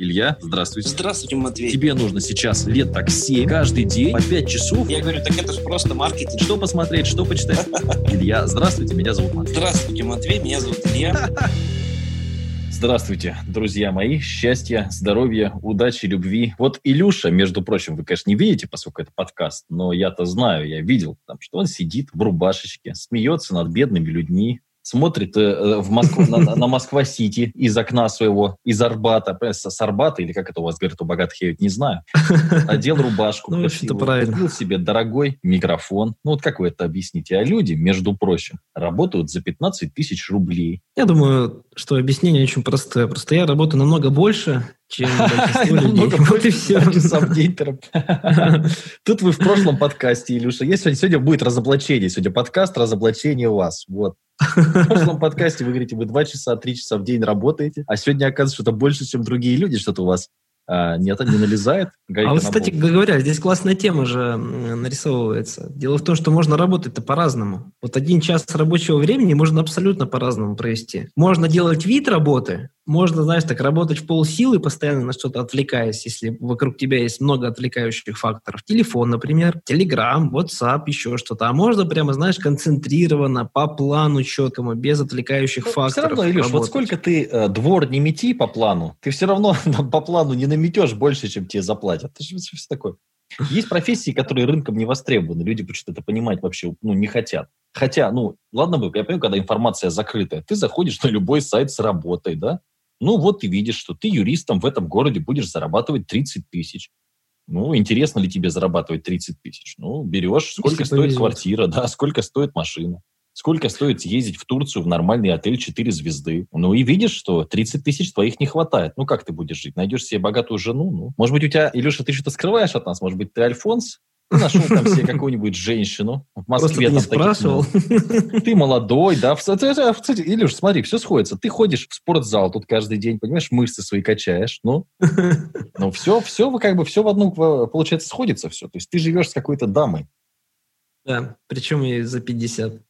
Илья, здравствуйте. Здравствуйте, Матвей. Тебе нужно сейчас лет так 7, каждый день, по 5 часов. Я говорю, так это же просто маркетинг. Что посмотреть, что почитать? Илья, здравствуйте, меня зовут Матвей. Здравствуйте, Матвей, меня зовут Илья. Здравствуйте, друзья мои. Счастья, здоровья, удачи, любви. Вот Илюша, между прочим, вы, конечно, не видите, поскольку это подкаст, но я-то знаю, я видел, там, что он сидит в рубашечке, смеется над бедными людьми, смотрит э, э, в Москву, на, на Москва-Сити из окна своего, из Арбата, с Арбата, или как это у вас говорят у богатых, я ведь не знаю, одел рубашку, ну, это правильно. купил себе дорогой микрофон. Ну, вот как вы это объясните? А люди, между прочим, работают за 15 тысяч рублей. Я думаю, что объяснение очень простое. Просто я работаю намного больше, чем. Вот и все. Тут вы в прошлом подкасте, Илюша. Сегодня будет разоблачение. Сегодня подкаст разоблачение у вас. Вот. В прошлом подкасте вы говорите, вы два часа, три часа в день работаете, а сегодня оказывается, что это больше, чем другие люди, что-то у вас а, нет, не налезает. А вот, кстати говоря, здесь классная тема же нарисовывается. Дело в том, что можно работать-то по-разному. Вот один час рабочего времени можно абсолютно по-разному провести. Можно делать вид работы, можно, знаешь, так работать в полсилы, постоянно на что-то отвлекаясь, если вокруг тебя есть много отвлекающих факторов. Телефон, например, Telegram, WhatsApp, еще что-то. А можно прямо, знаешь, концентрированно, по плану четкому, без отвлекающих ну, факторов. Все равно, Илюш, работать. вот сколько ты э, двор не мети по плану, ты все равно по плану не наметешь больше, чем тебе заплатят. Это же все такое. Есть профессии, которые рынком не востребованы. Люди почему-то это понимать вообще ну, не хотят. Хотя, ну, ладно бы, я понимаю, когда информация закрытая, ты заходишь на любой сайт с работой, да? Ну, вот ты видишь, что ты юристом в этом городе будешь зарабатывать 30 тысяч. Ну, интересно ли тебе зарабатывать 30 тысяч? Ну, берешь, сколько Если стоит повезет. квартира, да, сколько стоит машина сколько стоит съездить в Турцию в нормальный отель 4 звезды. Ну и видишь, что 30 тысяч твоих не хватает. Ну как ты будешь жить? Найдешь себе богатую жену? Ну, может быть, у тебя, Илюша, ты что-то скрываешь от нас? Может быть, ты Альфонс? Нашел там себе какую-нибудь женщину. В Москве Просто там спрашивал. Таких, ты молодой, да. Кстати, Илюш, смотри, все сходится. Ты ходишь в спортзал тут каждый день, понимаешь, мышцы свои качаешь. Ну, ну все, все, как бы все в одну, получается, сходится все. То есть ты живешь с какой-то дамой. Да, причем и за 50.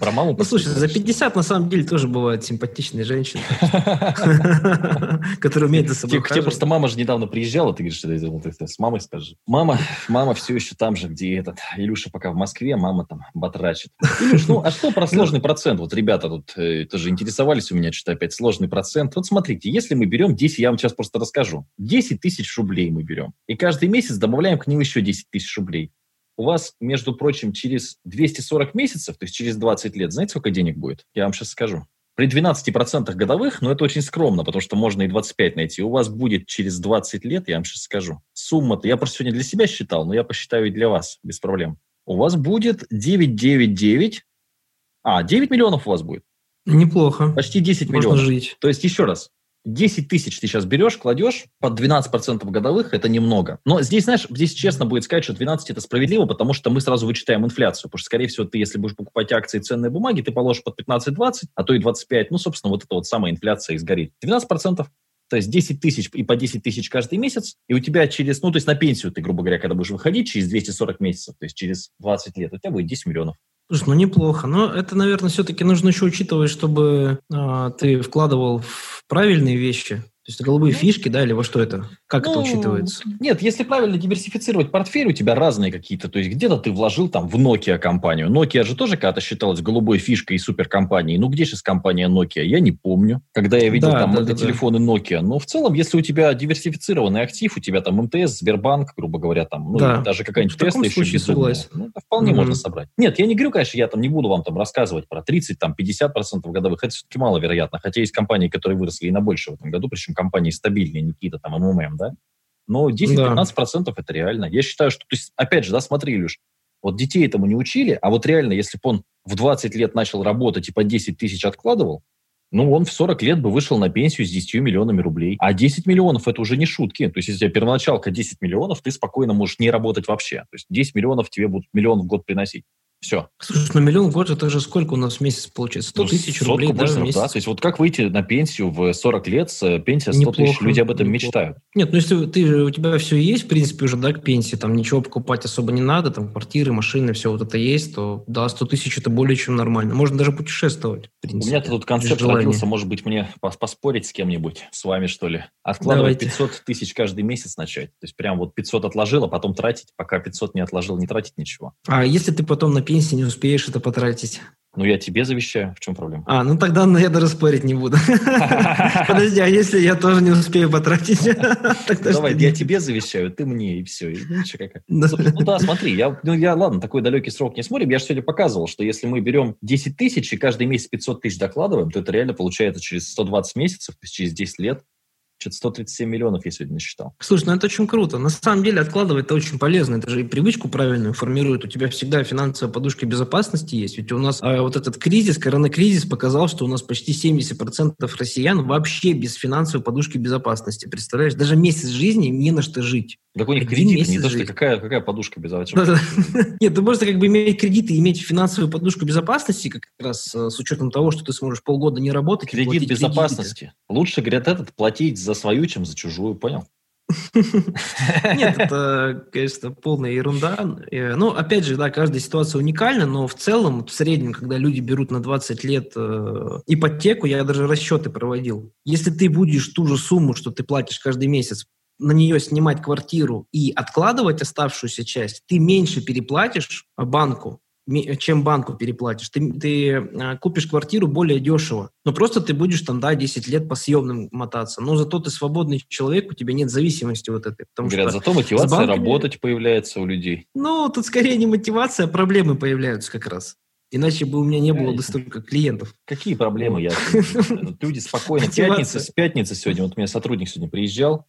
Про маму Ну, слушай, за 50 на самом деле тоже бывают симпатичные женщины, которые умеют за собой Тебе просто мама же недавно приезжала, ты говоришь, что ты с мамой скажи. Мама, мама все еще там же, где этот Илюша пока в Москве, мама там батрачит. Илюш, ну а что про сложный процент? Вот ребята тут э, тоже интересовались у меня, что опять сложный процент. Вот смотрите, если мы берем 10, я вам сейчас просто расскажу. 10 тысяч рублей мы берем. И каждый месяц добавляем к ним еще 10 тысяч рублей у вас, между прочим, через 240 месяцев, то есть через 20 лет, знаете, сколько денег будет? Я вам сейчас скажу. При 12% годовых, но это очень скромно, потому что можно и 25 найти, у вас будет через 20 лет, я вам сейчас скажу, сумма-то, я просто сегодня для себя считал, но я посчитаю и для вас, без проблем. У вас будет 999, а, 9 миллионов у вас будет. Неплохо. Почти 10 Можно миллионов. жить. То есть, еще раз, 10 тысяч ты сейчас берешь, кладешь, под 12% годовых это немного. Но здесь, знаешь, здесь честно будет сказать, что 12 это справедливо, потому что мы сразу вычитаем инфляцию. Потому что, скорее всего, ты, если будешь покупать акции и ценные бумаги, ты положишь под 15-20, а то и 25. Ну, собственно, вот это вот самая инфляция и сгорит. 12%. То есть 10 тысяч и по 10 тысяч каждый месяц, и у тебя через, ну, то есть на пенсию ты, грубо говоря, когда будешь выходить через 240 месяцев, то есть через 20 лет, у тебя будет 10 миллионов. Слушай, ну неплохо. Но это, наверное, все-таки нужно еще учитывать, чтобы э, ты вкладывал в правильные вещи. То есть голубые фишки, да, или во что это? Как ну, это учитывается? Нет, если правильно диверсифицировать портфель, у тебя разные какие-то. То есть где-то ты вложил там в Nokia компанию. Nokia же тоже когда-то считалась голубой фишкой и суперкомпанией. Ну где сейчас компания Nokia? Я не помню. Когда я видел да, там да, да, телефоны. Nokia. Но в целом, если у тебя диверсифицированный актив, у тебя там МТС, Сбербанк, грубо говоря, там, ну, да. даже какая-нибудь Тесла еще безумная. Ну, это вполне mm-hmm. можно собрать. Нет, я не говорю, конечно, я там не буду вам там рассказывать про 30, там 50% годовых. Это все-таки маловероятно. Хотя есть компании, которые выросли и на больше в этом году, причем компании стабильные не какие-то там МММ, да? Но 10-15% да. это реально. Я считаю, что, то есть, опять же, да, смотри, Илюш, вот детей этому не учили, а вот реально, если бы он в 20 лет начал работать и по 10 тысяч откладывал, ну, он в 40 лет бы вышел на пенсию с 10 миллионами рублей. А 10 миллионов – это уже не шутки. То есть, если у тебя первоначалка 10 миллионов, ты спокойно можешь не работать вообще. То есть, 10 миллионов тебе будут миллион в год приносить. Все. Слушай, на миллион в год это же сколько у нас в месяц получается? 100 Ну, тысяч рублей, да, в месяц? То есть вот как выйти на пенсию в 40 лет с э, пенсия 100 тысяч? Неплохо, Люди об этом неплохо. мечтают. Нет, ну если ты, у тебя все есть, в принципе, уже, да, к пенсии, там ничего покупать особо не надо, там квартиры, машины, все вот это есть, то да, 100 тысяч это более чем нормально. Можно даже путешествовать, в У принципе. меня тут концепт родился, может быть, мне пос- поспорить с кем-нибудь, с вами, что ли. Откладывать Давайте. 500 тысяч каждый месяц начать. То есть прям вот 500 отложил, а потом тратить, пока 500 не отложил, не тратить ничего. А если ты потом на пенсии не успеешь это потратить? Ну, я тебе завещаю. В чем проблема? А, ну тогда ну, я даже спорить не буду. Подожди, а если я тоже не успею потратить? Давай, я тебе завещаю, ты мне, и все. Ну да, смотри, я, ну ладно, такой далекий срок не смотрим. Я же сегодня показывал, что если мы берем 10 тысяч и каждый месяц 500 тысяч докладываем, то это реально получается через 120 месяцев, через 10 лет, что-то 137 миллионов я сегодня насчитал. Слушай, ну это очень круто. На самом деле откладывать это очень полезно. Это же и привычку правильную формирует. У тебя всегда финансовая подушка безопасности есть. Ведь у нас а, вот этот кризис, коронакризис показал, что у нас почти 70% россиян вообще без финансовой подушки безопасности. Представляешь? Даже месяц жизни не на что жить. Так у них Один кредиты, не то, что какая, какая подушка безопасности. Нет, ты просто как бы иметь кредиты, иметь финансовую подушку безопасности, как раз э, с учетом того, что ты сможешь полгода не работать. Кредит кредиты. безопасности. Лучше, говорят, этот платить за свою, чем за чужую, понял? Нет, это, конечно, полная ерунда. Э, Ну, опять же, да, каждая ситуация уникальна, но в целом, в среднем, когда люди берут на 20 лет э, ипотеку, я даже расчеты проводил. Если ты будешь ту же сумму, что ты платишь каждый месяц, на нее снимать квартиру и откладывать оставшуюся часть, ты меньше переплатишь банку, чем банку переплатишь. Ты, ты э, купишь квартиру более дешево. Но просто ты будешь там, да, 10 лет по съемным мотаться. Но зато ты свободный человек, у тебя нет зависимости вот этой. Потому Говорят, что, зато мотивация банками- работать появляется у людей. ну, тут скорее не мотивация, а проблемы появляются как раз. Иначе бы у меня не было бы столько клиентов. Какие проблемы? Я... Люди спокойно. Пятница, с пятницы сегодня. Вот у меня сотрудник сегодня приезжал.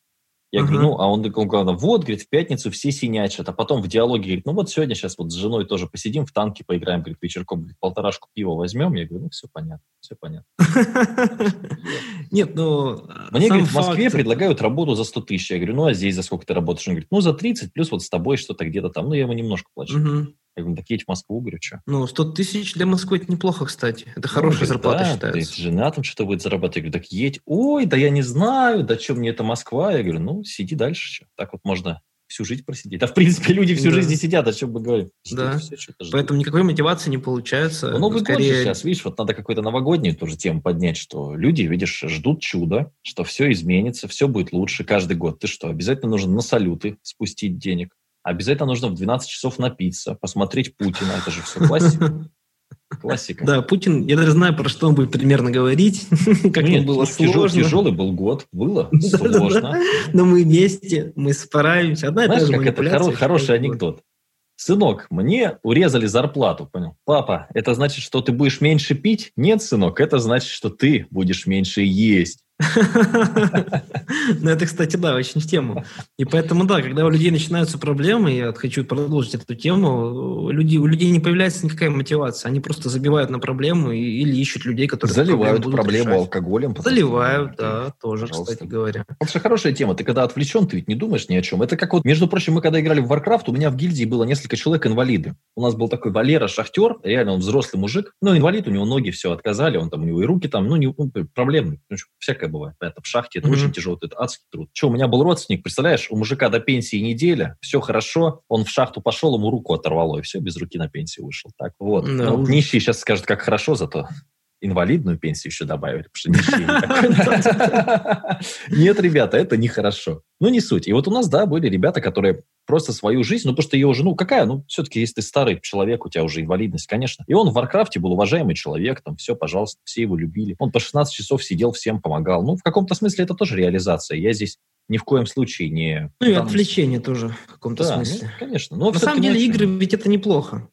Я говорю, ну, а он такой, главное, вот, говорит, в пятницу все синячат, а потом в диалоге говорит, ну вот сегодня сейчас вот с женой тоже посидим, в танки поиграем, говорит, вечерком, говорит, полторашку пива возьмем. Я говорю, ну, все понятно, все понятно. Нет, ну... Мне, говорит, в Москве предлагают работу за 100 тысяч. Я говорю, ну, а здесь за сколько ты работаешь? Он говорит, ну, за 30, плюс вот с тобой что-то где-то там. Ну, я ему немножко плачу. Я говорю, так едь в Москву, говорю, что? Ну, 100 тысяч для Москвы это неплохо, кстати. Это хорошая зарплата да, считается. ты жена там что-то будет зарабатывать. Я говорю, так едь. Ой, да я не знаю, да что мне это Москва? Я говорю, ну, сиди дальше. чё. Так вот можно всю жизнь просидеть. А в принципе люди всю Да. жизнь сидят, о чем мы говорим? Ждут Да. ждут. Поэтому никакой мотивации не получается. Ну, Новый год Скорее- же сейчас, видишь, вот надо какую-то новогоднюю тоже тему поднять, что люди, видишь, ждут чуда, что все изменится, все будет лучше каждый год. Ты что, обязательно нужно на салюты спустить денег, обязательно нужно в 12 часов напиться, посмотреть Путина, это же все классика. Классика. Да, Путин, я даже знаю, про что он будет примерно говорить, как Нет, было сложно. Тяжелый был год, было сложно. Но мы вместе, мы справимся. Одна Знаешь, как это хороший анекдот. Сынок, мне урезали зарплату, понял? Папа, это значит, что ты будешь меньше пить? Нет, сынок, это значит, что ты будешь меньше есть. Ну, это, кстати, да, очень в тему. И поэтому, да, когда у людей начинаются проблемы, я хочу продолжить эту тему, у людей, у людей не появляется никакая мотивация. Они просто забивают на проблему и- или ищут людей, которые Заливают проблему решать. алкоголем. что, Заливают, ну, да, тоже, пожалуйста. кстати говоря. Это же хорошая тема. Ты когда отвлечен, ты ведь не думаешь ни о чем. Это как вот, между прочим, мы когда играли в Warcraft, у меня в гильдии было несколько человек инвалиды. У нас был такой Валера Шахтер, реально он взрослый мужик. Ну, инвалид, у него ноги все отказали, он там, у него и руки там, ну, не, проблемный. Ну, что, всякое бывает. Это в шахте, это Мгм. очень тяжело, это адский труд. Что, у меня был родственник, представляешь, у мужика до пенсии неделя, все хорошо, он в шахту пошел, ему руку оторвало, и все, без руки на пенсию вышел. Так вот. Да, Ну, нищие сейчас скажут, как хорошо, зато инвалидную пенсию еще добавили, потому что. Нет, ребята, это нехорошо. Ну, не суть. И вот у нас, да, были ребята, которые просто свою жизнь, ну, потому что ее уже, ну, какая, ну, все-таки, если ты старый человек, у тебя уже инвалидность, конечно. И он в Варкрафте был уважаемый человек, там, все, пожалуйста, все его любили. Он по 16 часов сидел, всем помогал. Ну, в каком-то смысле это тоже реализация. Я здесь ни в коем случае не... Ну и Там- отвлечение тоже в каком-то Да, ну, смысле. конечно. Но На самом деле игры ведь это неплохо.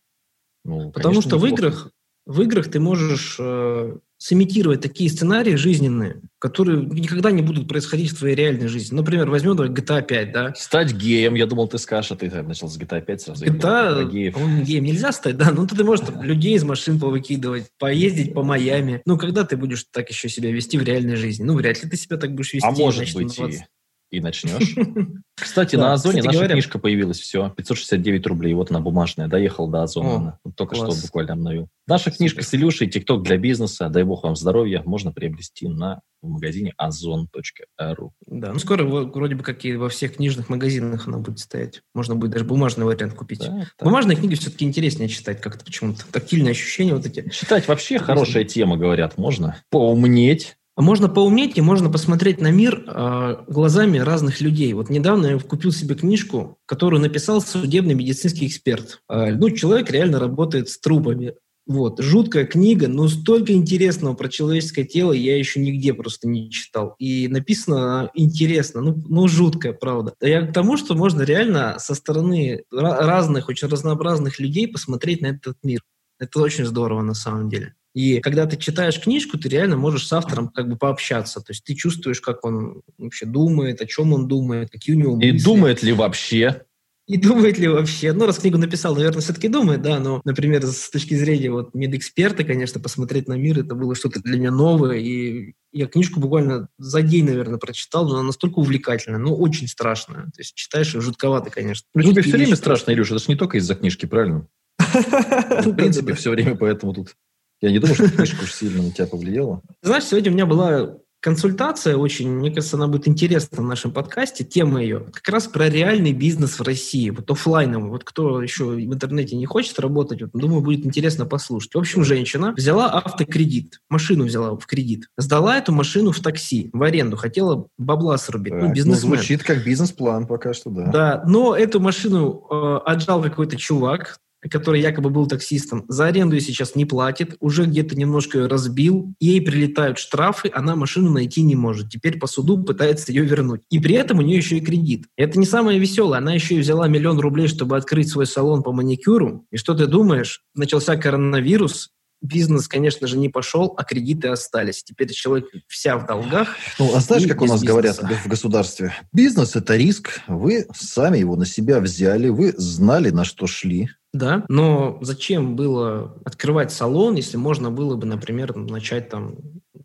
Ну, Потому конечно, что в неплохо. играх, в играх ты можешь э, сымитировать такие сценарии жизненные, которые никогда не будут происходить в твоей реальной жизни. Например, возьмем давай, GTA 5, да? Стать геем, я думал, ты скажешь, а ты начал с GTA 5 сразу. GTA, геев. по-моему, геем нельзя стать, да? Ну, ты можешь там людей из машин повыкидывать, поездить по Майами. Ну, когда ты будешь так еще себя вести в реальной жизни? Ну, вряд ли ты себя так будешь вести. А может значит, быть, на и 20. И начнешь. Кстати, на Озоне наша книжка появилась, все, 569 рублей, вот она бумажная, доехала до Озона, только что буквально обновил. Наша книжка с Илюшей «ТикТок для бизнеса», дай бог вам здоровья, можно приобрести на в магазине ozon.ru. Да, ну скоро вроде бы как и во всех книжных магазинах она будет стоять. Можно будет даже бумажный вариант купить. Да, Бумажные книги все-таки интереснее читать как-то почему-то. Тактильные ощущения вот эти. Читать вообще хорошая тема, говорят, можно. Поумнеть. Можно поумнеть и можно посмотреть на мир э, глазами разных людей. Вот недавно я купил себе книжку, которую написал судебный медицинский эксперт. Э, ну, человек реально работает с трупами. Вот, жуткая книга, но столько интересного про человеческое тело я еще нигде просто не читал. И написано интересно, ну, ну жуткая, правда. Я к тому, что можно реально со стороны разных, очень разнообразных людей посмотреть на этот мир. Это очень здорово на самом деле. И когда ты читаешь книжку, ты реально можешь с автором как бы пообщаться. То есть ты чувствуешь, как он вообще думает, о чем он думает, какие у него мысли. И думает ли вообще. И думает ли вообще? Ну, раз книгу написал, наверное, все-таки думает, да, но, например, с точки зрения вот медэксперта, конечно, посмотреть на мир, это было что-то для меня новое, и я книжку буквально за день, наверное, прочитал, но она настолько увлекательная, ну, очень страшная. То есть читаешь ее жутковато, конечно. Ну, тебе все время страшно, Илюша, это же не только из-за книжки, правильно? В принципе, все время поэтому тут... Я не думаю, что книжка уж сильно на тебя повлияла. Знаешь, сегодня у меня была консультация очень, мне кажется, она будет интересна в нашем подкасте, тема ее, как раз про реальный бизнес в России, вот офлайновый. Вот кто еще в интернете не хочет работать, вот, думаю, будет интересно послушать. В общем, женщина взяла автокредит, машину взяла в кредит, сдала эту машину в такси, в аренду, хотела бабла срубить, ну, так, ну, бизнесмен. Ну, звучит как бизнес-план пока что, да. Да, но эту машину э, отжал какой-то чувак, который якобы был таксистом, за аренду сейчас не платит, уже где-то немножко разбил, ей прилетают штрафы, она машину найти не может. Теперь по суду пытается ее вернуть. И при этом у нее еще и кредит. Это не самое веселое. Она еще и взяла миллион рублей, чтобы открыть свой салон по маникюру. И что ты думаешь? Начался коронавирус, бизнес, конечно же, не пошел, а кредиты остались. Теперь человек вся в долгах. Ну, а знаешь, как у нас бизнеса. говорят в государстве? Бизнес – это риск. Вы сами его на себя взяли, вы знали, на что шли да, но зачем было открывать салон, если можно было бы, например, начать там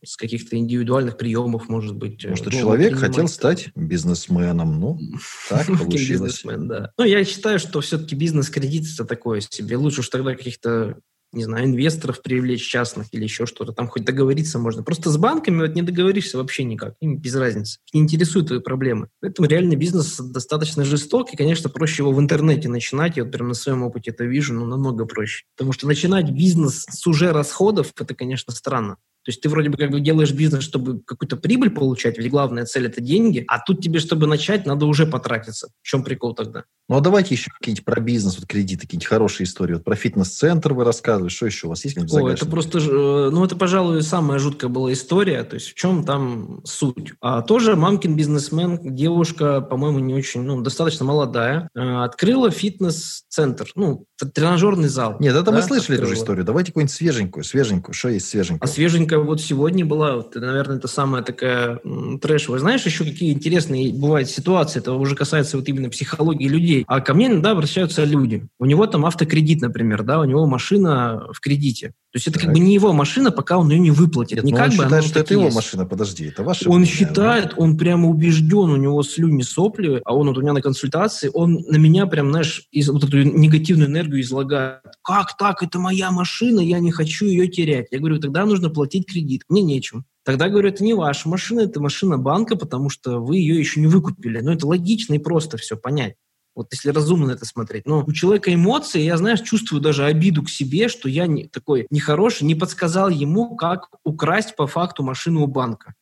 с каких-то индивидуальных приемов, может быть. Может, ну, человек хотел стать бизнесменом, ну, так получилось. Да. Ну, я считаю, что все-таки бизнес-кредит это такое себе. Лучше уж тогда каких-то не знаю, инвесторов привлечь частных или еще что-то. Там хоть договориться можно. Просто с банками вот не договоришься вообще никак. Им без разницы. не интересуют твои проблемы. Поэтому реальный бизнес достаточно жесток. И, конечно, проще его в интернете начинать. Я вот прям на своем опыте это вижу, но намного проще. Потому что начинать бизнес с уже расходов, это, конечно, странно. То есть ты вроде бы как бы делаешь бизнес, чтобы какую-то прибыль получать, ведь главная цель – это деньги, а тут тебе, чтобы начать, надо уже потратиться. В чем прикол тогда? Ну, а давайте еще какие-нибудь про бизнес, вот кредиты, какие-нибудь хорошие истории. Вот про фитнес-центр вы рассказывали, что еще у вас есть? О, это просто, э, ну, это, пожалуй, самая жуткая была история, то есть в чем там суть. А тоже мамкин бизнесмен, девушка, по-моему, не очень, ну, достаточно молодая, э, открыла фитнес-центр, ну, тренажерный зал. Нет, это да, мы слышали открыла. эту же историю. Давайте какую-нибудь свеженькую, свеженькую. Что есть свеженькую? А свеженькая вот сегодня была, вот, наверное, это самая такая трэшевая. Знаешь, еще какие интересные бывают ситуации, это уже касается вот именно психологии людей. А ко мне иногда обращаются люди. У него там автокредит, например, да, у него машина в кредите. То есть это так. как бы не его машина, пока он ее не выплатит. Нет, не как он бы, считает, что это его есть. машина, подожди, это ваша Он мнение, считает, да? он прямо убежден, у него слюни, сопли, а он вот у меня на консультации, он на меня прям, знаешь, из, вот эту негативную энергию излагает. Как так? Это моя машина, я не хочу ее терять. Я говорю, тогда нужно платить кредит. Мне нечем. Тогда, говорю, это не ваша машина, это машина банка, потому что вы ее еще не выкупили. Но это логично и просто все понять. Вот если разумно это смотреть. Но у человека эмоции, я, знаешь, чувствую даже обиду к себе, что я не, такой нехороший, не подсказал ему, как украсть по факту машину у банка.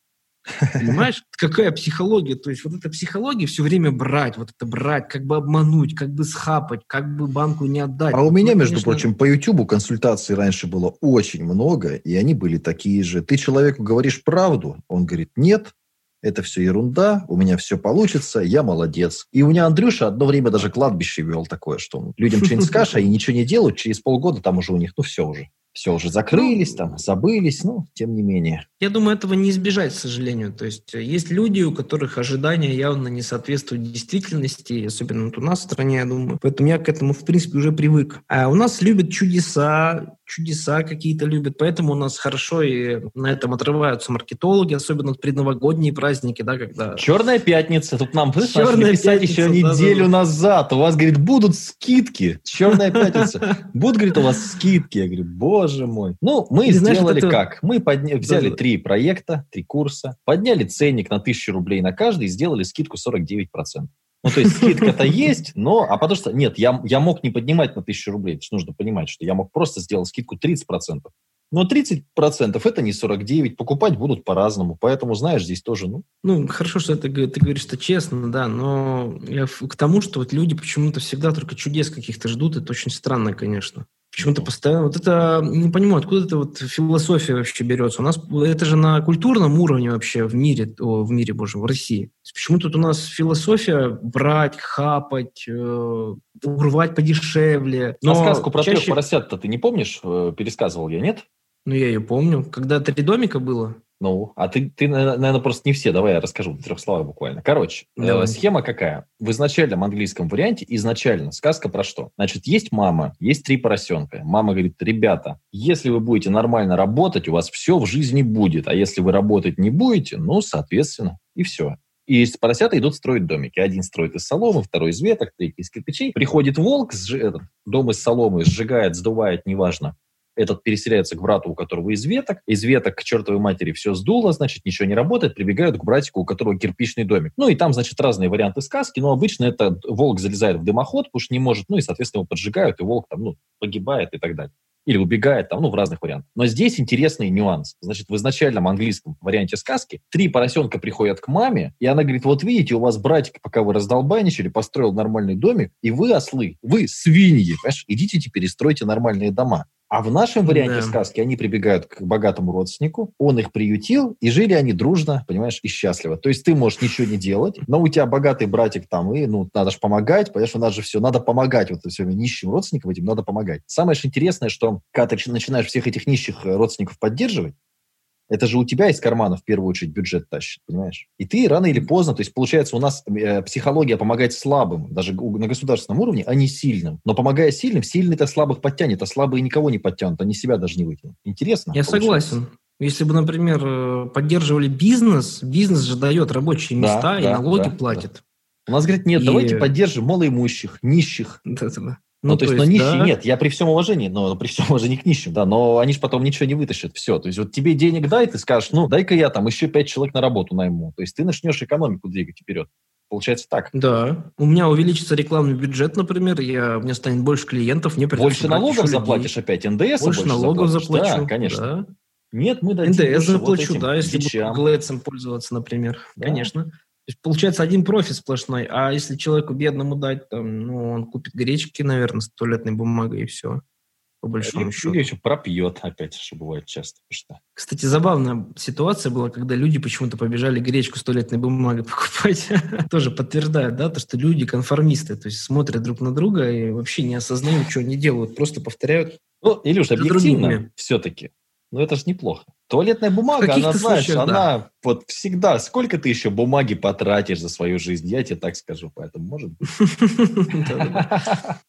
Понимаешь, какая психология? То есть вот эта психология все время брать, вот это брать, как бы обмануть, как бы схапать, как бы банку не отдать. А у меня, ну, между конечно... прочим, по YouTube консультаций раньше было очень много, и они были такие же. Ты человеку говоришь правду, он говорит нет, это все ерунда, у меня все получится, я молодец. И у меня Андрюша одно время даже кладбище вел такое, что людям что-нибудь скажешь, а и ничего не делают, через полгода там уже у них, ну все уже. Все уже закрылись, там, забылись, но тем не менее. Я думаю, этого не избежать, к сожалению. То есть э, есть люди, у которых ожидания явно не соответствуют действительности, особенно вот у нас в стране, я думаю. Поэтому я к этому, в принципе, уже привык. А у нас любят чудеса, чудеса какие-то любят, поэтому у нас хорошо и на этом отрываются маркетологи, особенно в предновогодние праздники, да, когда... Черная пятница, тут нам Черная писать пятница, еще да, неделю да, да. назад, у вас, говорит, будут скидки, черная пятница, будут, говорит, у вас скидки, я говорю, боже мой. Ну, мы И знаешь, сделали вот это- как? Мы подня- взяли три проекта, три курса, подняли ценник на тысячу рублей на каждый и сделали скидку 49%. Ну, то есть скидка-то есть, но... А потому что... Нет, я, я мог не поднимать на тысячу рублей. Это нужно понимать, что я мог просто сделать скидку 30%. Но 30% это не 49, покупать будут по-разному. Поэтому, знаешь, здесь тоже, ну, Ну, хорошо, что это, г- ты говоришь, что честно, да, но я к тому, что вот люди почему-то всегда только чудес каких-то ждут, это очень странно, конечно. Почему-то постоянно... Вот это, не понимаю, откуда эта вот философия вообще берется. У нас это же на культурном уровне вообще в мире, о, в мире, боже, в России. Почему тут у нас философия брать, хапать, э, урвать подешевле. а Но сказку про трех чаще- поросят-то ты не помнишь? Э, Пересказывал я, нет? Ну, я ее помню. Когда три домика было, Ну, а ты, ты, наверное, просто не все. Давай я расскажу в трех словах буквально. Короче, э, Давай. схема какая? В изначальном английском варианте изначально сказка про что? Значит, есть мама, есть три поросенка. Мама говорит, ребята, если вы будете нормально работать, у вас все в жизни будет. А если вы работать не будете, ну, соответственно, и все. И поросята идут строить домики. Один строит из соломы, второй из веток, третий из кирпичей. Приходит волк, этот, дом из соломы сжигает, сдувает, неважно. Этот переселяется к брату, у которого из веток. Из веток к чертовой матери все сдуло, значит, ничего не работает. Прибегают к братику, у которого кирпичный домик. Ну и там, значит, разные варианты сказки. Но обычно это волк залезает в дымоход, потому что не может. Ну и, соответственно, его поджигают, и волк там, ну, погибает и так далее. Или убегает там, ну, в разных вариантах. Но здесь интересный нюанс. Значит, в изначальном английском варианте сказки три поросенка приходят к маме, и она говорит, вот видите, у вас братик, пока вы раздолбайничали, построил нормальный домик, и вы ослы, вы свиньи, понимаешь? Идите теперь и стройте нормальные дома. А в нашем варианте Да. сказки они прибегают к богатому родственнику, он их приютил, и жили они дружно, понимаешь, и счастливо. То есть ты можешь ничего не делать, но у тебя богатый братик там, и ну, надо же помогать, понимаешь, у нас же все, надо помогать вот все нищим родственникам этим, надо помогать. Самое же интересное, что когда ты начинаешь всех этих нищих э, родственников поддерживать, это же у тебя из кармана в первую очередь бюджет тащит, понимаешь? И ты рано или поздно, то есть получается у нас э, психология помогает слабым, даже на государственном уровне, а не сильным. Но помогая сильным, сильный-то слабых подтянет, а слабые никого не подтянут, они себя даже не вытянут. Интересно? Я получается. согласен. Если бы, например, э, поддерживали бизнес, бизнес же дает рабочие Да, места и да, налоги да, платит. У нас говорят, нет, И- давайте поддержим малоимущих, нищих. Да-да-да. Ну, то есть, но нищие да. нет, я при всем уважении, но при всем уважении к нищим, да, но они же потом ничего не вытащат, все. То есть вот тебе денег дай, ты скажешь, ну, дай-ка я там еще пять человек на работу найму. То есть ты начнешь экономику двигать вперед. Получается так. Да. У меня увеличится рекламный бюджет, например, я, у меня станет больше клиентов, мне придется Больше налогов еще людей. заплатишь опять, НДС Больше налогов заплачу. Да, конечно. да. Нет, мы дадим НДС больше вот заплачу, этим да, если буду Google пользоваться, например. Да. Конечно. Есть получается один профит сплошной, а если человеку бедному дать, там, ну, он купит гречки, наверное, с туалетной бумагой и все, по большому Или счету. еще пропьет опять, что бывает часто. Что? Кстати, забавная ситуация была, когда люди почему-то побежали гречку с туалетной бумагой покупать. Тоже подтверждает, да, то, что люди конформисты, то есть смотрят друг на друга и вообще не осознают, что они делают, просто повторяют. Ну, Илюш, объективно все-таки. Ну, это же неплохо. Туалетная бумага, она, знаешь, случаях, она вот всегда... Сколько ты еще бумаги потратишь за свою жизнь? Я тебе так скажу, поэтому может быть.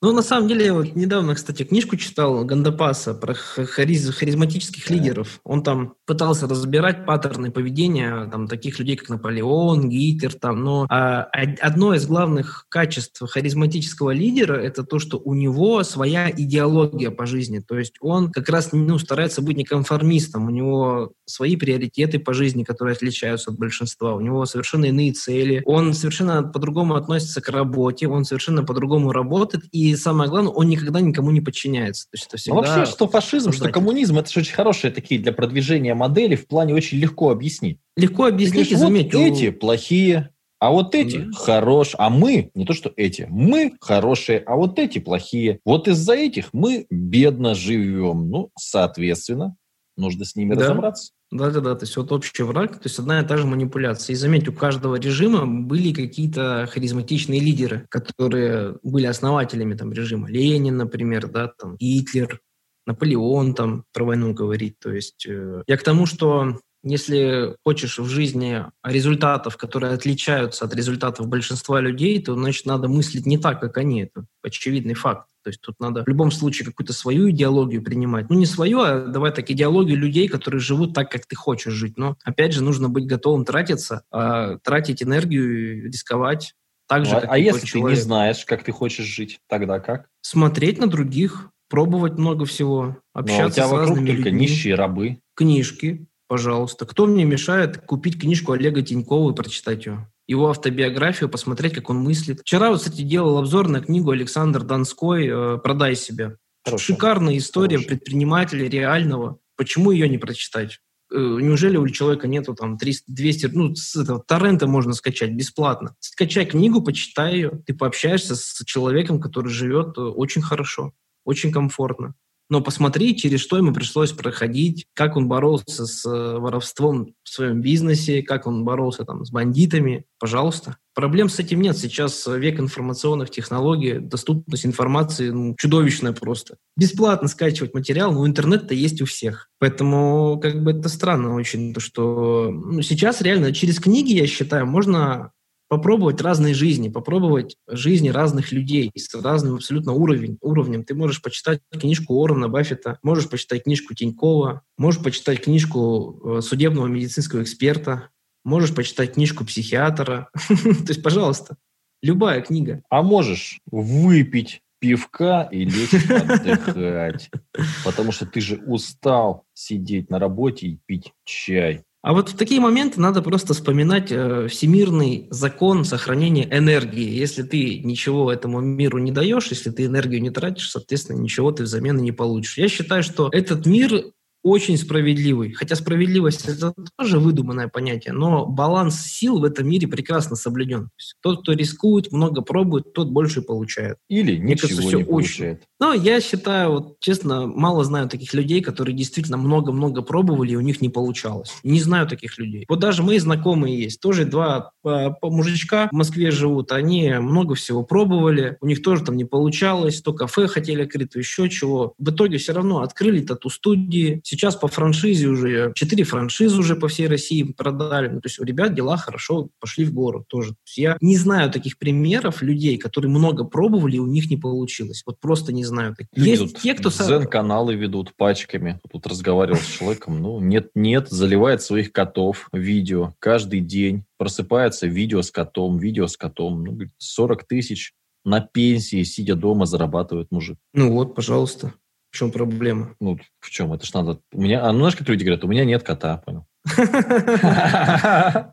Ну, на самом деле, я вот недавно, кстати, книжку читал Гандапаса про харизматических лидеров. Он там пытался разбирать паттерны поведения там, таких людей, как Наполеон, Гитлер. Там. Но а, од- одно из главных качеств харизматического лидера – это то, что у него своя идеология по жизни. То есть он как раз ну, старается быть не конформистом. У него свои приоритеты по жизни, которые отличаются от большинства. У него совершенно иные цели. Он совершенно по-другому относится к работе. Он совершенно по-другому работает. И самое главное, он никогда никому не подчиняется. То есть это всегда... Ну, вообще, что фашизм, что коммунизм, это же очень хорошие такие для продвижения модели в плане очень легко объяснить. Легко объяснить и говоришь, вот заметить. у- эти плохие, а вот эти Да. хорошие, а мы, не то что эти, мы хорошие, а вот эти плохие. Вот из-за этих мы бедно живем. Ну, соответственно, нужно с ними Да. разобраться. Да-да-да, то есть вот общий враг, то есть одна и та же манипуляция. И заметь, у каждого режима были какие-то харизматичные лидеры, которые были основателями там режима. Ленин, например, да, там Гитлер, Наполеон там про войну говорит. То есть э, я к тому, что Если хочешь в жизни результатов, которые отличаются от результатов большинства людей, то, значит, надо мыслить не так, как они. Это очевидный факт. То есть тут надо в любом случае какую-то свою идеологию принимать. Ну, не свою, а давай так, идеологию людей, которые живут так, как ты хочешь жить. Но, опять же, нужно быть готовым тратиться, а, тратить энергию, рисковать. Так же, а, а если человек. ты не знаешь, как ты хочешь жить, тогда как? Смотреть на других, пробовать много всего, общаться а у тебя с вокруг только людьми. нищие рабы. Книжки, пожалуйста. Кто мне мешает купить книжку Олега Тинькова и прочитать ее? Его автобиографию, посмотреть, как он мыслит. Вчера, вот, кстати, делал обзор на книгу Александр Донской э, «Продай себя». Хорошо. Шикарная история Хорошо. предпринимателя реального. Почему ее не прочитать? Э, неужели у человека нету там 300, 200, ну, с этого торрента можно скачать бесплатно. Скачай книгу, почитай ее, ты пообщаешься с человеком, который живет э, очень хорошо, очень комфортно. Но посмотри, через что ему пришлось проходить, как он боролся с э, воровством в своем бизнесе, как он боролся там с бандитами. Пожалуйста. Проблем с этим нет. Сейчас век информационных технологий, доступность информации ну, чудовищная просто. Бесплатно скачивать материал, но интернет-то есть у всех. Поэтому как бы это странно очень, то, что ну, сейчас реально через книги, я считаю, можно попробовать разные жизни, попробовать жизни разных людей с разным абсолютно уровень, уровнем. Ты можешь почитать книжку Уоррена Баффета, можешь почитать книжку Тинькова, можешь почитать книжку э, судебного медицинского эксперта, можешь почитать книжку психиатра. То есть, пожалуйста, любая книга. А можешь выпить пивка и лечь отдыхать. Потому что ты же устал сидеть на работе и пить чай. А вот в такие моменты надо просто вспоминать э, всемирный закон сохранения энергии. Если ты ничего этому миру не даешь, если ты энергию не тратишь, соответственно, ничего ты взамен не получишь. Я считаю, что этот мир очень справедливый. Хотя справедливость – это тоже выдуманное понятие, но баланс сил в этом мире прекрасно соблюден. тот, кто рискует, много пробует, тот больше получает. Или Мне ничего кажется, не получает. Очень... Но я считаю, вот честно, мало знаю таких людей, которые действительно много-много пробовали, и у них не получалось. Не знаю таких людей. Вот даже мои знакомые есть. Тоже два по мужичка в Москве живут. Они много всего пробовали, у них тоже там не получалось. То кафе хотели открыть, то еще чего. В итоге все равно открыли тату-студии, Сейчас по франшизе уже, четыре франшизы уже по всей России продали. Ну, то есть у ребят дела хорошо пошли в гору тоже. я не знаю таких примеров людей, которые много пробовали, и у них не получилось. Вот просто не знаю. Люди Есть те, кто... Зен-каналы ведут пачками. Тут разговаривал с человеком. Ну, нет-нет, заливает своих котов видео каждый день. Просыпается видео с котом, видео с котом. Ну, 40 тысяч на пенсии, сидя дома, зарабатывает мужик. Ну вот, пожалуйста. В чем проблема? Ну, в чем? Это ж надо... У меня... А ну, знаешь, как люди говорят, у меня нет кота, понял?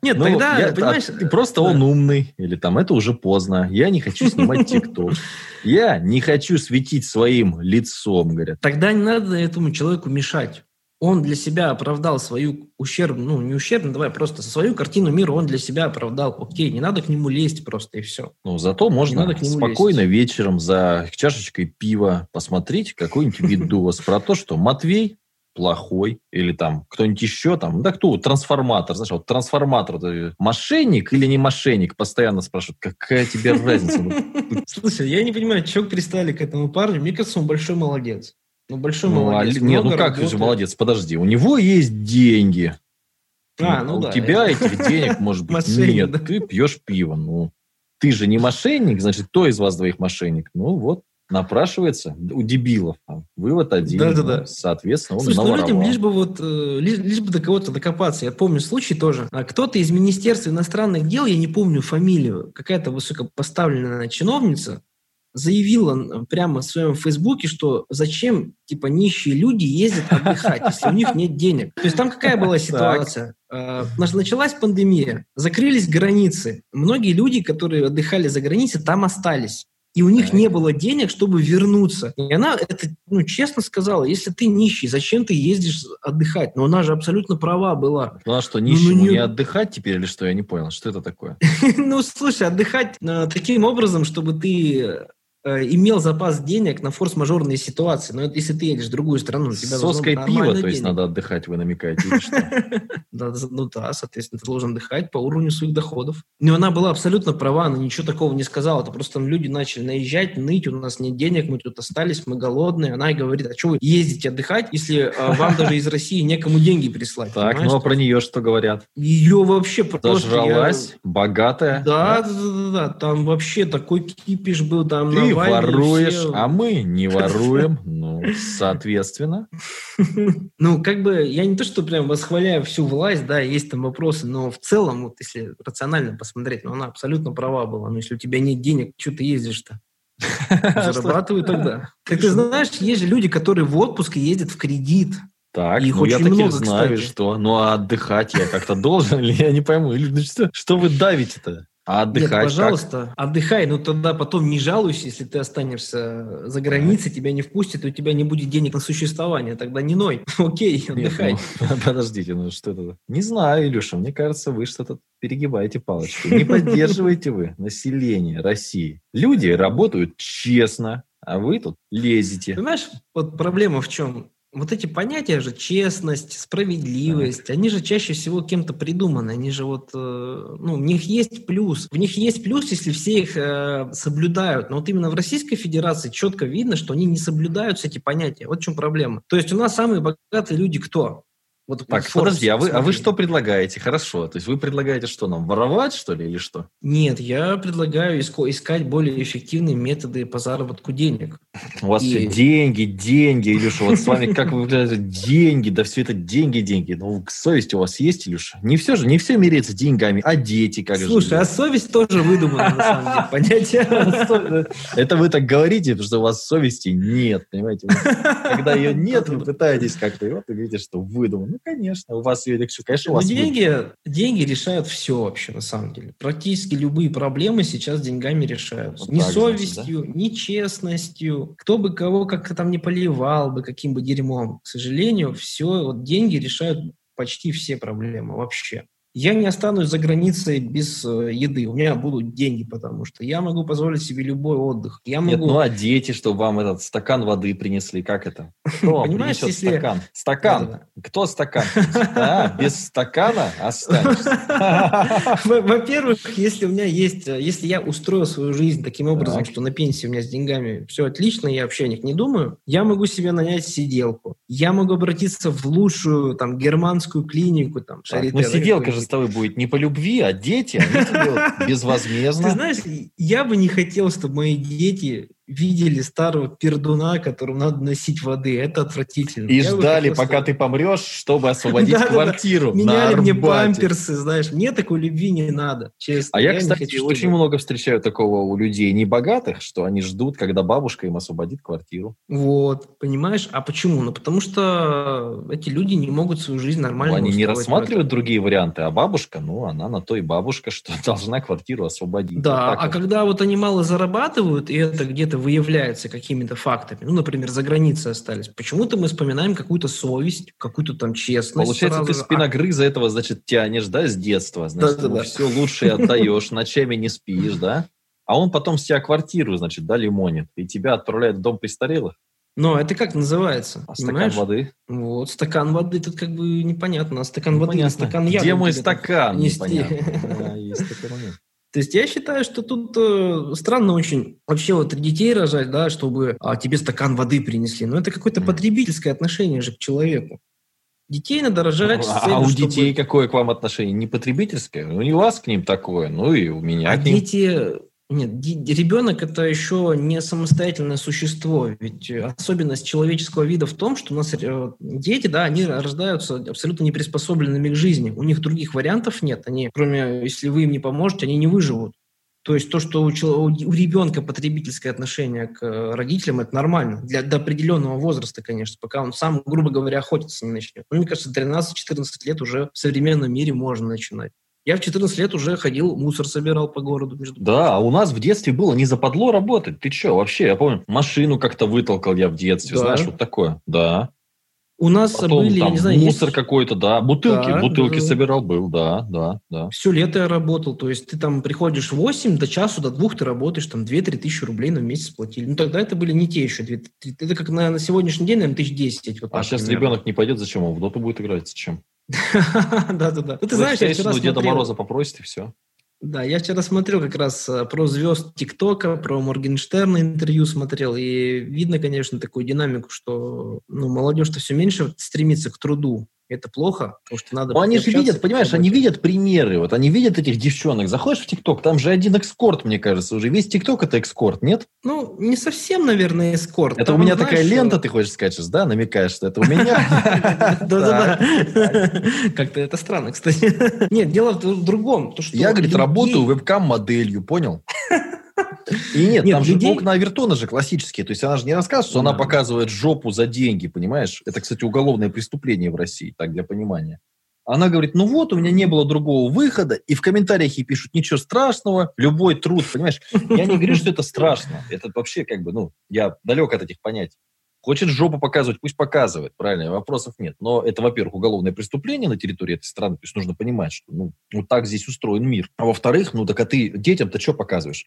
Нет, ну, тогда, понимаешь... просто он умный, или там это уже поздно. Я не хочу снимать ТикТок. Я не хочу светить своим лицом, говорят. Тогда не надо этому человеку мешать он для себя оправдал свою ущербную, ну, не ущербную, давай просто свою картину мира он для себя оправдал. Окей, не надо к нему лезть просто и все. Ну, зато можно надо к нему спокойно лезть. вечером за чашечкой пива посмотреть какой-нибудь видос про то, что Матвей плохой, или там кто-нибудь еще там, да кто, трансформатор, знаешь, вот трансформатор, мошенник или не мошенник, постоянно спрашивают, какая тебе разница? Слушай, я не понимаю, что пристали к этому парню, мне кажется, он большой молодец. Ну, большой ну, молодец. А, нет, ну как работает. же молодец? Подожди, у него есть деньги. А, ну, ну да. У тебя этих денег, может быть, нет. Ты пьешь пиво. Ну, ты же не мошенник, значит, кто из вас двоих мошенник? Ну, вот, напрашивается у дебилов. Вывод один. Да, да, да. Соответственно, он Слушай, ну людям лишь бы вот э, лишь, лишь бы до кого-то докопаться. Я помню случай тоже. А кто-то из Министерства иностранных дел, я не помню фамилию, какая-то высокопоставленная чиновница, заявила прямо в своем фейсбуке, что зачем, типа, нищие люди ездят отдыхать, если у них нет денег. То есть там какая была ситуация? А, началась пандемия, закрылись границы. Многие люди, которые отдыхали за границей, там остались. И у них не было денег, чтобы вернуться. И она это, ну, честно сказала, если ты нищий, зачем ты ездишь отдыхать? Но она же абсолютно права была. Ну, а что, нищему ну, не... не отдыхать теперь или что? Я не понял, что это такое? Ну, слушай, отдыхать э, таким образом, чтобы ты имел запас денег на форс-мажорные ситуации. Но это если ты едешь в другую страну, у тебя С должно соской быть пива, нормально то есть надо отдыхать, вы намекаете, или что? Ну да, соответственно, ты должен отдыхать по уровню своих доходов. Но она была абсолютно права, она ничего такого не сказала. Это просто там люди начали наезжать, ныть, у нас нет денег, мы тут остались, мы голодные. Она и говорит, а что вы ездите отдыхать, если э, вам даже из России некому деньги прислать? Так, ну а про нее что говорят? Ее вообще просто... Зажралась, богатая. Да, да, да, там вообще такой кипиш был, там Ты воруешь, все. а мы не воруем. Ну, соответственно. Ну, как бы, я не то, что прям восхваляю всю власть, да, есть там вопросы, но в целом, вот если рационально посмотреть, ну, она абсолютно права была. Ну, если у тебя нет денег, что ты ездишь-то? Зарабатывай тогда. Как ты знаешь, есть же люди, которые в отпуск ездят в кредит. Так, Их ну я таких много, знаю, кстати. что. Ну а отдыхать я как-то должен или я не пойму. Или, ну, что, что вы давите-то? А Нет, отдыхать как? пожалуйста, отдыхай, но тогда потом не жалуйся, если ты останешься за границей, тебя не впустят, и у тебя не будет денег на существование. Тогда не ной. Окей, Нет, отдыхай. ну, подождите, ну что это? Не знаю, Илюша, мне кажется, вы что-то перегибаете палочку. Не поддерживаете вы население России. Люди работают честно, а вы тут лезете. Понимаешь, вот проблема в чем? Вот эти понятия же, честность, справедливость, они же чаще всего кем-то придуманы. Они же вот, э, ну, в них есть плюс. В них есть плюс, если все их э, соблюдают. Но вот именно в Российской Федерации четко видно, что они не соблюдаются, эти понятия. Вот в чем проблема. То есть у нас самые богатые люди кто? Вот Так, Forbes подожди, а вы, а вы что предлагаете? Хорошо, то есть вы предлагаете что нам, воровать, что ли, или что? Нет, я предлагаю иско- искать более эффективные методы по заработку денег. У вас И- все деньги, деньги, Илюша, вот с вами как вы выглядите, деньги, да все это деньги, деньги. Ну, совесть у вас есть, Илюша? Не все же, не все меряется деньгами, а дети как же. Слушай, а совесть тоже выдумана, на самом деле, понятие. Это вы так говорите, потому что у вас совести нет, понимаете? Когда ее нет, вы пытаетесь как-то, и вот вы видите, что выдумано. Ну, конечно, у вас ее, конечно, у Ну, вас... деньги, деньги решают все вообще, на самом деле. Практически любые проблемы сейчас деньгами решаются. Вот ни так, значит, совестью, ни честностью. Кто бы кого как-то там не поливал бы, каким бы дерьмом. К сожалению, все, вот деньги решают почти все проблемы вообще. Я не останусь за границей без э, еды. У меня будут деньги, потому что я могу позволить себе любой отдых. Я Нет, могу... ну а дети, чтобы вам этот стакан воды принесли, как это? Кто Понимаешь, если- стакан? Стакан. Да-да-да. Кто стакан? А, без стакана останешься. Во- Во-первых, если у меня есть, э, если я устроил свою жизнь таким образом, что на пенсии у меня с деньгами все отлично, я вообще о них не думаю, я могу себе нанять сиделку. Я могу обратиться в лучшую там германскую клинику, там, Ну, да, сиделка же. С тобой будет не по любви, а дети, они тебе вот Ты безвозмездно. знаешь, я бы не хотел, чтобы мои дети видели старого пердуна, которому надо носить воды. Это отвратительно. И Я ждали, хотел, пока ты помрешь, чтобы освободить квартиру. Меняли мне памперсы, знаешь. Мне такой любви не надо, честно. А я, кстати, очень много встречаю такого у людей небогатых, что они ждут, когда бабушка им освободит квартиру. Вот, понимаешь? А почему? Ну, потому что эти люди не могут свою жизнь нормально они не рассматривают другие варианты, а бабушка, ну, она на то и бабушка, что должна квартиру освободить. Да, а когда вот они мало зарабатывают, и это где-то выявляется какими-то фактами, ну, например, за границей остались, почему-то мы вспоминаем какую-то совесть, какую-то там честность. Получается, ты сразу. А спиногрыза этого, значит, тянешь, да, с детства. Значит, Да-да-да. все лучше отдаешь, ночами не спишь, да? А он потом с тебя квартиру, значит, да, лимонит, и тебя отправляет в дом престарелых. Но это как называется? А стакан понимаешь? воды? Вот, стакан воды, тут как бы непонятно. А стакан воды Непонятно. стакан яда Где мой стакан? нести? Непонятно. Да, есть такой момент. То есть я считаю, что тут э, странно очень вообще вот детей рожать, да, чтобы а, тебе стакан воды принесли. Но это какое-то потребительское отношение же к человеку. Детей надо рожать А целью, у чтобы- детей какое к вам отношение? Не потребительское? Ну, и у вас к ним такое, ну и у меня А к ним. дети... Нет, ребенок это еще не самостоятельное существо. Ведь э, особенность человеческого вида в том, что у нас э, дети, да, они рождаются абсолютно не приспособленными к жизни. У них других вариантов нет. Они, кроме, если вы им не поможете, они не выживут. То есть то, что у, у ребенка потребительское отношение к э, родителям, это нормально. Для, до определенного возраста, конечно, пока он сам, грубо говоря, охотиться не начнет. Но мне кажется, 13-14 лет уже в современном мире можно начинать. Я в 14 лет уже ходил, мусор собирал по городу. Между Да, а у нас в детстве было не западло работать. Ты что, вообще, я помню, машину как-то вытолкал я в детстве, Да? знаешь, вот такое. Да. У нас Потом были, я там не знаю, мусор есть- какой-то, да. Бутылки, Да, бутылки да, собирал, был, да, да, да. Все лето я работал, то есть ты там приходишь в 8, до часу, до двух ты работаешь, там 2-3 тысячи рублей на месяц платили. Ну тогда это были не те еще. 2 Это как на, на сегодняшний день, наверное, тысяч 10. Вот А так сейчас примерно. ребенок не пойдет, зачем он в доту будет играть? Зачем? Да-да-да. Ну ты знаешь, я вчера Деда Мороза попросит, и все. Да, я вчера смотрел как раз э, про звезд ТикТока, про Моргенштерна интервью смотрел, и видно, конечно, такую динамику, что ну, молодежь-то все меньше стремится к труду. Это плохо, потому что надо... Ну, они же видят, понимаешь, они видят примеры, вот они видят этих девчонок. Заходишь в ТикТок, там же один экскорт, мне кажется, уже. Весь ТикТок это экскорт, нет? Ну, не совсем, наверное, эскорт. Это Там, у меня знаешь, такая лента, э, ты хочешь сказать, сейчас, да, намекаешь, что это у меня? Да-да-да. Как-то это странно, кстати. Нет, дело в другом. что Я, говорит, работаю вебкам-моделью, понял? И нет, Нет, там же людей- окна Авертона же классические. То есть она же не рассказывает, что она Да. показывает жопу за деньги, понимаешь? Это, кстати, уголовное преступление в России, так для понимания. Она говорит, ну вот, у меня не было другого выхода, и в комментариях ей пишут, ничего страшного, любой труд, понимаешь? Я не говорю, что это страшно. Это вообще как бы, ну, я далек от этих понятий. Хочет жопу показывать, пусть показывает, правильно, вопросов нет. Но это, во-первых, уголовное преступление на территории этой страны, то есть нужно понимать, что ну, вот так здесь устроен мир. А во-вторых, ну так а ты детям-то что показываешь?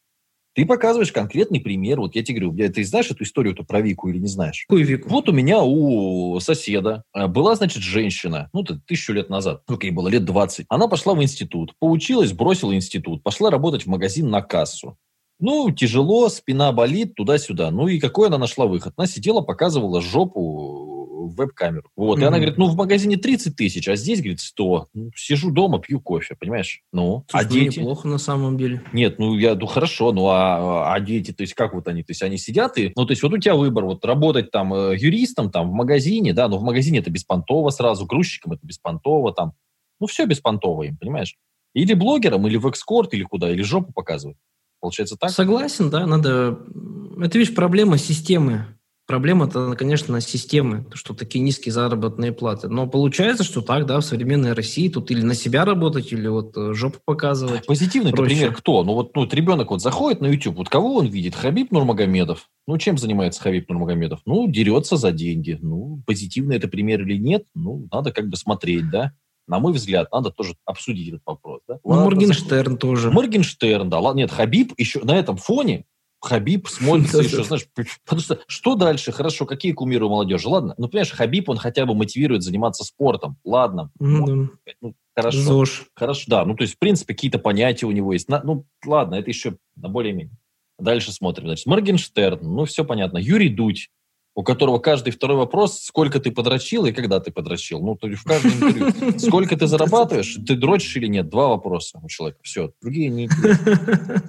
Ты показываешь конкретный пример. Вот я тебе говорю, ты знаешь эту историю-то про Вику или не знаешь? Какую Вику? Вот у меня у соседа э, была, значит, женщина, ну, это тысячу лет назад, ну, ей было лет 20. Она пошла в институт, поучилась, бросила институт, пошла работать в магазин на кассу. Ну, тяжело, спина болит, туда-сюда. Ну, и какой она нашла выход? Она сидела, показывала жопу веб-камеру. Вот, и она говорит, ну, в магазине 30 тысяч, а здесь, говорит, 100. Ну, сижу дома, пью кофе, понимаешь? Ну, а Слушай, ну, дети? неплохо на самом деле. Нет, ну я, ну хорошо, ну а, а дети, то есть как вот они, то есть они сидят и, ну то есть вот у тебя выбор, вот работать там э, юристом там в магазине, да, но в магазине это беспонтово сразу, грузчиком это беспонтово там, ну все беспонтово им, понимаешь? Или блогером, или в экскорт, или куда, или жопу показывать. Получается так? Согласен, да, надо... Это, видишь, проблема системы. Проблема-то, конечно, системы, что такие низкие заработные платы. Но получается, что так, да, в современной России тут или на себя работать, или вот э, жопу показывать. Позитивный проще. пример кто? Ну вот, ну, вот ребенок вот заходит на YouTube, вот кого он видит? Хабиб Нурмагомедов. Ну, чем занимается Хабиб Нурмагомедов? Ну, дерется за деньги. Ну, позитивный это пример или нет? Ну, надо как бы смотреть, да? На мой взгляд, надо тоже обсудить этот вопрос, да? Ну, Моргенштерн тоже. Моргенштерн, да, ладно, нет, Хабиб еще на этом фоне, Хабиб смотрится еще, знаешь, потому что что дальше? Хорошо, какие кумиры у молодежи? Ладно, ну, понимаешь, Хабиб, он хотя бы мотивирует заниматься спортом. Ладно, Ну, ну, хорошо. ЗОЖ. Хорошо, да, ну, то есть, в принципе, какие-то понятия у него есть. На- ну, ладно, это еще на более-менее. Дальше смотрим. Значит, Моргенштерн, ну, все понятно. Юрий Дудь, у которого каждый второй вопрос, сколько ты подрочил и когда ты подрочил. Ну, то есть в каждом интервью. Сколько ты зарабатываешь, ты дрочишь или нет? Два вопроса у человека. Все, другие не.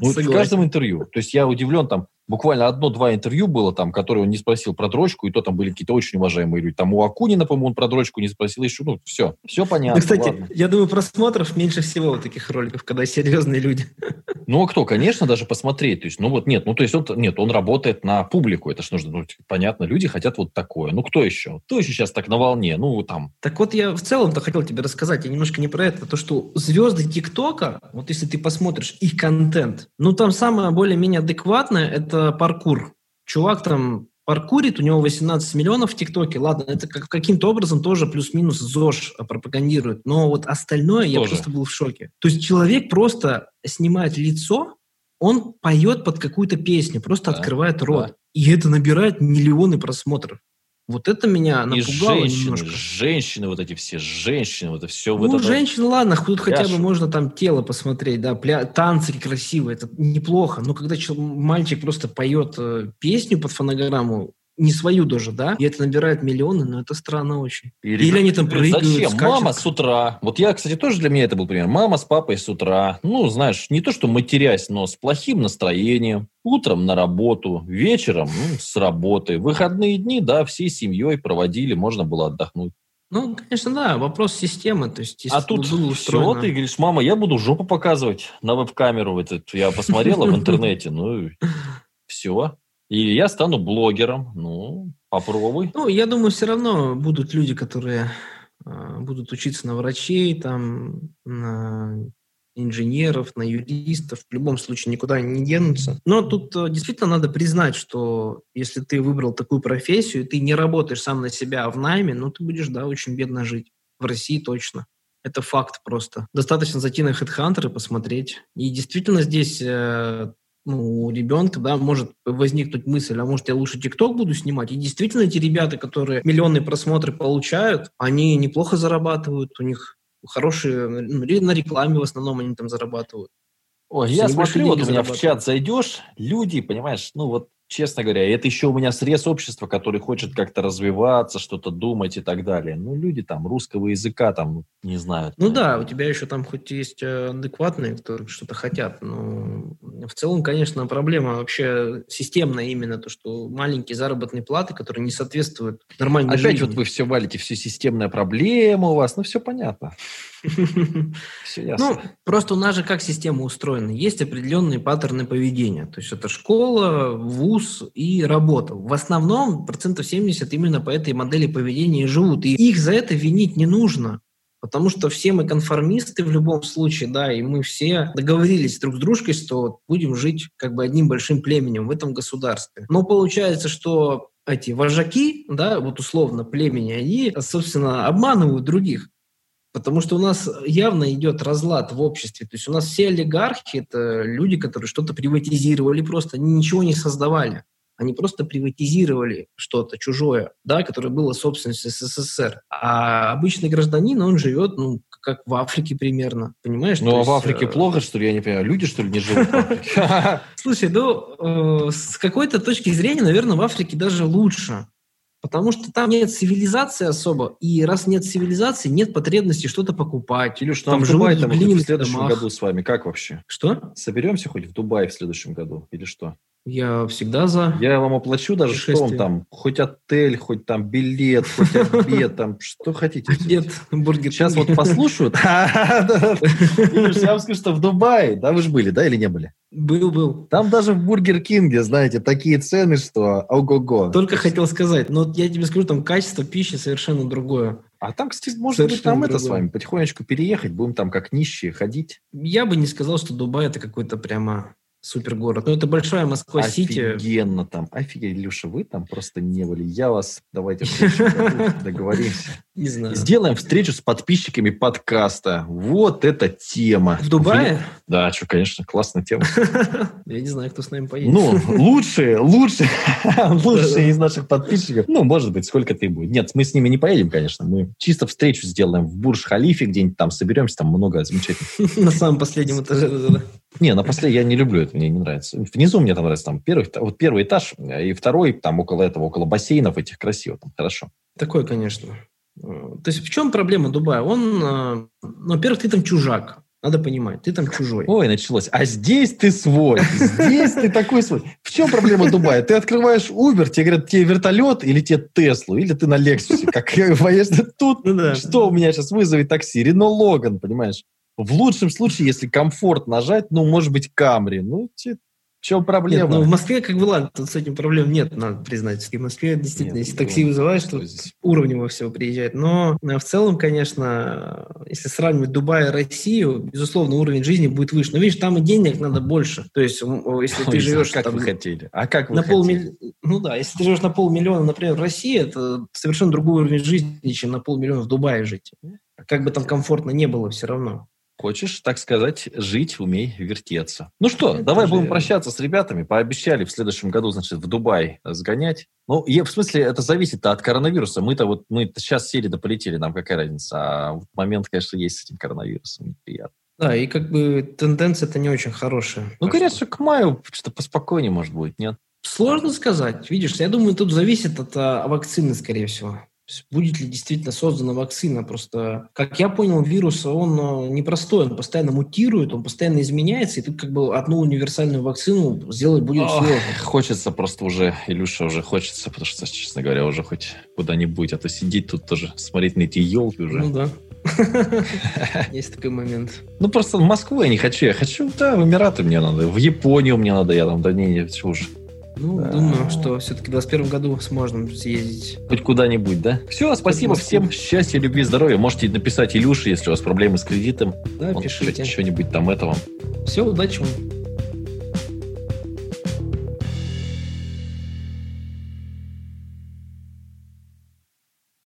Ну, в каждом интервью. То есть я удивлен, там буквально одно-два интервью было, там, которые он не спросил про дрочку, и то там были какие-то очень уважаемые люди. Там у Акунина, по-моему, он про дрочку не спросил еще. Ну, все, все понятно. Да, кстати, ладно. я думаю, просмотров меньше всего вот таких роликов, когда серьезные люди. Ну, а кто? Конечно, даже посмотреть. То есть, ну вот нет, ну то есть он, нет, он работает на публику. Это ж нужно, ну, типа, понятно, люди хотят вот такое. Ну, кто еще? Кто еще сейчас так на волне? Ну, там, Так вот, я в целом-то хотел тебе рассказать, я немножко не про это, то, что звезды ТикТока, вот если ты посмотришь их контент, ну, там самое более-менее адекватное – это паркур. Чувак там паркурит, у него 18 миллионов в ТикТоке, ладно, это как, каким-то образом тоже плюс-минус ЗОЖ пропагандирует, но вот остальное я Тоже. просто был в шоке. То есть человек просто снимает лицо, он поет под какую-то песню, просто Да, открывает рот, да. и это набирает миллионы просмотров. Вот это меня и напугало женщины, немножко. женщины вот эти все, женщины, вот это все. Ну, женщин, ладно, тут хотя бы можно там тело посмотреть, да, пля- танцы красивые, это неплохо. Но когда чел- мальчик просто поет э, песню под фонограмму, не свою даже, да, и это набирает миллионы, но это странно очень. Или они там прыгают, Зачем? скачут. Мама с утра. Вот я, кстати, тоже для меня это был пример. Мама с папой с утра. Ну, знаешь, не то, что матерясь, но с плохим настроением. Утром на работу, вечером ну, с работы. Выходные дни, да, всей семьей проводили, можно было отдохнуть. Ну, конечно, да, вопрос системы. То есть, А тут все, ты говоришь, мама, я буду жопу показывать на веб-камеру. этот. Я посмотрела в интернете, ну, все. И я стану блогером. Ну, попробуй. Ну, я думаю, все равно будут люди, которые э, будут учиться на врачей, там, на инженеров, на юристов, в любом случае никуда не денутся. Но тут э, действительно надо признать, что если ты выбрал такую профессию, ты не работаешь сам на себя, а в найме, ну ты будешь, да, очень бедно жить. В России точно. Это факт просто. Достаточно зайти на HeadHunter и посмотреть. И действительно здесь э, ну, у ребенка, да, может возникнуть мысль, а может я лучше ТикТок буду снимать. И действительно эти ребята, которые миллионные просмотры получают, они неплохо зарабатывают, у них хорошие, ну, на рекламе в основном они там зарабатывают. Ой, я смотрю, вот у меня в чат зайдешь, люди, понимаешь, ну вот честно говоря, это еще у меня срез общества, который хочет как-то развиваться, что-то думать и так далее. Ну, люди там русского языка там не знают. Ну да, у тебя еще там хоть есть э, адекватные, которые что-то хотят, но в целом, конечно, проблема вообще системная именно то, что маленькие заработные платы, которые не соответствуют нормальной Опять жизни. вот вы все валите, все системная проблема у вас, ну все понятно. Все ясно. Ну, просто у нас же как система устроена. Есть определенные паттерны поведения. То есть это школа, вуз и работа. В основном процентов 70 именно по этой модели поведения и живут. И их за это винить не нужно. Потому что все мы конформисты в любом случае, да, и мы все договорились друг с дружкой, что будем жить как бы одним большим племенем в этом государстве. Но получается, что эти вожаки, да, вот условно племени, они, собственно, обманывают других. Потому что у нас явно идет разлад в обществе. То есть у нас все олигархи – это люди, которые что-то приватизировали просто, они ничего не создавали. Они просто приватизировали что-то чужое, да, которое было собственностью СССР. А обычный гражданин, он живет, ну, как в Африке примерно, понимаешь? Ну, а в Африке э... плохо, что ли? Я не понимаю. Люди, что ли, не живут в Африке? Слушай, ну, э, с какой-то точки зрения, наверное, в Африке даже лучше. Потому что там нет цивилизации особо, и раз нет цивилизации, нет потребности что-то покупать. Илюш, ну, там в Дубае там в следующем домах. году с вами как вообще? Что? Соберемся хоть в Дубае в следующем году или что? Я всегда за. Я вам оплачу даже что вам там, хоть отель, хоть там билет, хоть обед, там что хотите. Обед, бургер. Сейчас вот послушают. Я вам скажу, что в Дубае, да, вы же были, да, или не были? Был, был. Там даже в Бургер Кинге, знаете, такие цены, что ого-го. Только хотел сказать, но я тебе скажу, там качество пищи совершенно другое. А там, кстати, может быть, там это с вами потихонечку переехать, будем там как нищие ходить. Я бы не сказал, что Дубай это какой-то прямо Супер город. Ну, это большая Москва-Сити. Офигенно там. Офигеть, Илюша, вы там просто не были. Я вас, давайте договоримся. Не знаю. Сделаем встречу с подписчиками подкаста. Вот эта тема. В Дубае? Да, что, конечно, классная тема. Я не знаю, кто с нами поедет. Ну, лучшие, лучшие, лучшие из наших подписчиков. Ну, может быть, сколько ты будет. Нет, мы с ними не поедем, конечно. Мы чисто встречу сделаем в Бурж-Халифе, где-нибудь там соберемся, там много замечательных. На самом последнем этаже. Не, на последнем я не люблю это, мне не нравится. Внизу мне там нравится там первый, вот первый этаж и второй, там около этого, около бассейнов этих красиво, там хорошо. Такое, конечно. То есть в чем проблема Дубая? Он, э, ну, во-первых, ты там чужак. Надо понимать, ты там чужой. Ой, началось. А здесь ты свой. Здесь ты такой свой. В чем проблема Дубая? Ты открываешь Uber, тебе говорят, тебе вертолет или тебе Теслу, или ты на Лексусе. Как поешь тут, ну, да. что у меня сейчас вызовет такси? Рено Логан, понимаешь? В лучшем случае, если комфорт нажать, ну, может быть, Камри. Ну, в чем проблема? Нет, ну, в Москве, как бы, ладно, тут с этим проблем нет, надо признать. В Москве действительно, нет, если такси вызываешь, то здесь? уровнево всего приезжает. Но э, в целом, конечно, если сравнивать Дубай и Россию, безусловно, уровень жизни будет выше. Но видишь, там и денег надо больше. То есть, если Ой, ты живешь... Как там, вы хотели? А как вы на? Полмилли... Ну да, если ты живешь на полмиллиона, например, в России, это совершенно другой уровень жизни, чем на полмиллиона в Дубае жить. Как бы там комфортно не было все равно. Хочешь, так сказать, жить, умей вертеться. Ну что, Это давай будем прощаться с ребятами. Пообещали в следующем году, значит, в Дубай сгонять. Ну, я, в смысле, это зависит от коронавируса. Мы-то вот, мы сейчас сели да полетели, нам какая разница. А вот момент, конечно, есть с этим коронавирусом, неприятно. Да, и как бы тенденция-то не очень хорошая. Ну, говорят, что к маю что-то поспокойнее, может, будет, нет? Сложно сказать. Видишь, я думаю, тут зависит от а, вакцины, скорее всего будет ли действительно создана вакцина. Просто, как я понял, вирус, он э, непростой, он постоянно мутирует, он постоянно изменяется, и тут как бы одну универсальную вакцину сделать будет Ох, сложно. Хочется просто уже, Илюша, уже хочется, потому что, честно говоря, уже хоть куда-нибудь, а то сидеть тут тоже, смотреть на эти елки уже. Ну да. Есть такой момент. Ну, просто в Москву я не хочу. Я хочу, да, в Эмираты мне надо. В Японию мне надо. Я там, да не, не, уже. Ну, Да. думаю, что все-таки в 2021 году сможем съездить. Хоть куда-нибудь, да? Все, спасибо всем. Счастья, любви, здоровья. Можете написать Илюше, если у вас проблемы с кредитом. Да, Он пишите. что-нибудь там этого. Все, удачи вам.